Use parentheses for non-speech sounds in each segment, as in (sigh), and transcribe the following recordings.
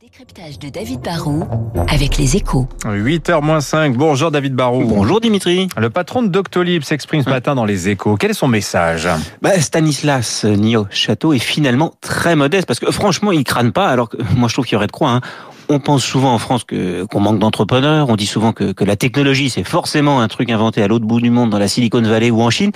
Décryptage de David Barrault avec les échos. 8h-5. Bonjour David Barrault. Bonjour Dimitri. Le patron de Doctolib s'exprime ce matin dans les échos. Quel est son message? Bah, Stanislas Nio Château est finalement très modeste parce que franchement il crâne pas alors que (laughs) moi je trouve qu'il y aurait de quoi. Hein. On pense souvent en France que qu'on manque d'entrepreneurs. On dit souvent que, que la technologie c'est forcément un truc inventé à l'autre bout du monde dans la Silicon Valley ou en Chine.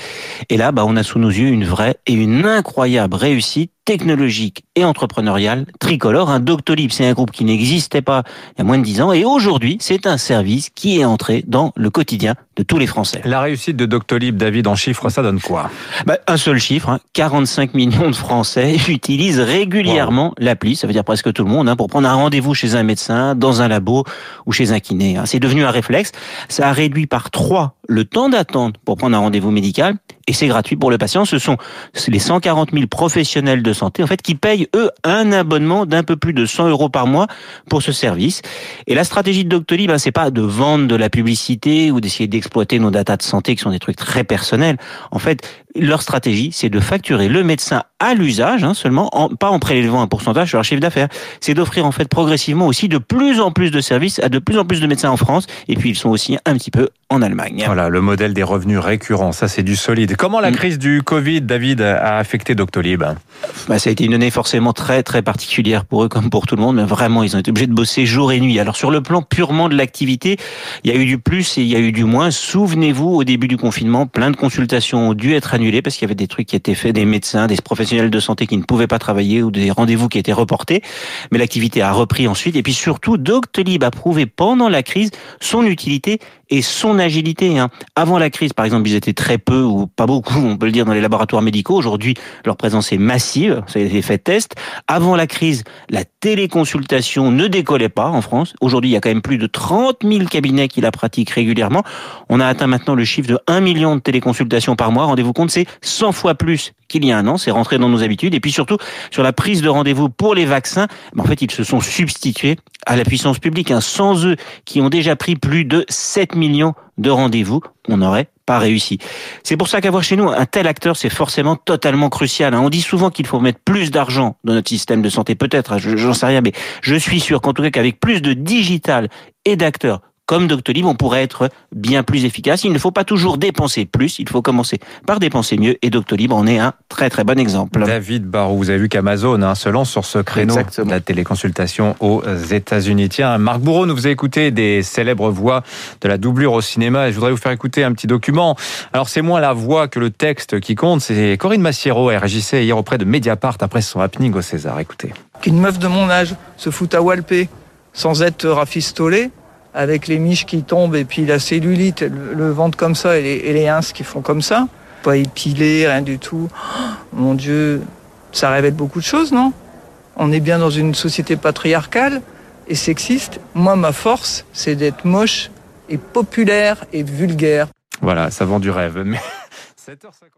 Et là, bah, on a sous nos yeux une vraie et une incroyable réussite technologique et entrepreneuriale tricolore. Un Doctolib, c'est un groupe qui n'existait pas il y a moins de dix ans et aujourd'hui, c'est un service qui est entré dans le quotidien de tous les Français. La réussite de Doctolib, David, en chiffres, ça donne quoi? Bah, Un seul chiffre, hein, 45 millions de Français (laughs) utilisent régulièrement wow. l'appli, ça veut dire presque tout le monde, hein, pour prendre un rendez-vous chez un médecin, dans un labo ou chez un kiné. Hein. C'est devenu un réflexe. Ça a réduit par trois le temps d'attente pour prendre un rendez-vous médical et c'est gratuit pour le patient. Ce sont les 140 000 professionnels de santé en fait qui payent eux un abonnement d'un peu plus de 100 euros par mois pour ce service. Et la stratégie de Doctolib, ben, c'est pas de vendre de la publicité ou d'essayer d'exploiter nos datas de santé qui sont des trucs très personnels. En fait, leur stratégie, c'est de facturer le médecin à l'usage hein, seulement, en, pas en prélevant un pourcentage sur leur chiffre d'affaires. C'est d'offrir en fait progressivement aussi de plus en plus de services à de plus en plus de médecins en France. Et puis ils sont aussi un petit peu en Allemagne. Voilà, le modèle des revenus récurrents, ça c'est du solide. Comment la crise du Covid, David, a affecté Doctolib bah, Ça a été une année forcément très très particulière pour eux comme pour tout le monde, mais vraiment ils ont été obligés de bosser jour et nuit. Alors sur le plan purement de l'activité, il y a eu du plus et il y a eu du moins. Souvenez-vous, au début du confinement, plein de consultations ont dû être annulées parce qu'il y avait des trucs qui étaient faits, des médecins, des professionnels de santé qui ne pouvaient pas travailler ou des rendez-vous qui étaient reportés. Mais l'activité a repris ensuite. Et puis surtout, Doctolib a prouvé pendant la crise son utilité et son agilité. Hein. Avant la crise, par exemple, ils étaient très peu ou pas beaucoup, on peut le dire, dans les laboratoires médicaux. Aujourd'hui, leur présence est massive. Ça a été fait test. Avant la crise, la téléconsultation ne décollait pas en France. Aujourd'hui, il y a quand même plus de 30 000 cabinets qui la pratiquent régulièrement. On a atteint maintenant le chiffre de 1 million de téléconsultations par mois. Rendez-vous compte, c'est 100 fois plus qu'il y a un an. C'est rentré dans nos habitudes. Et puis surtout, sur la prise de rendez-vous pour les vaccins, en fait, ils se sont substitués à la puissance publique. Hein. Sans eux, qui ont déjà pris plus de 7 millions de rendez-vous, on n'aurait pas réussi. C'est pour ça qu'avoir chez nous un tel acteur, c'est forcément totalement crucial. On dit souvent qu'il faut mettre plus d'argent dans notre système de santé. Peut-être, j'en sais rien, mais je suis sûr qu'en tout cas qu'avec plus de digital et d'acteurs comme Doctolib, on pourrait être bien plus efficace. Il ne faut pas toujours dépenser plus, il faut commencer par dépenser mieux. Et Doctolib en est un très très bon exemple. David Barou, vous avez vu qu'Amazon hein, se lance sur ce créneau Exactement. de la téléconsultation aux États-Unis. Tiens, Marc Bourreau nous faisait écouter des célèbres voix de la doublure au cinéma. Et je voudrais vous faire écouter un petit document. Alors c'est moins la voix que le texte qui compte. C'est Corinne Massiero, elle réagissait hier auprès de Mediapart après son happening au César. Écoutez. Qu'une meuf de mon âge se fout à walper sans être rafistolée avec les miches qui tombent et puis la cellulite, le, ventre comme ça et les, et ins qui font comme ça. Pas épilé, rien du tout. Oh, mon Dieu, ça révèle beaucoup de choses, non? On est bien dans une société patriarcale et sexiste. Moi, ma force, c'est d'être moche et populaire et vulgaire. Voilà, ça vend du rêve. Mais (laughs) 7h50.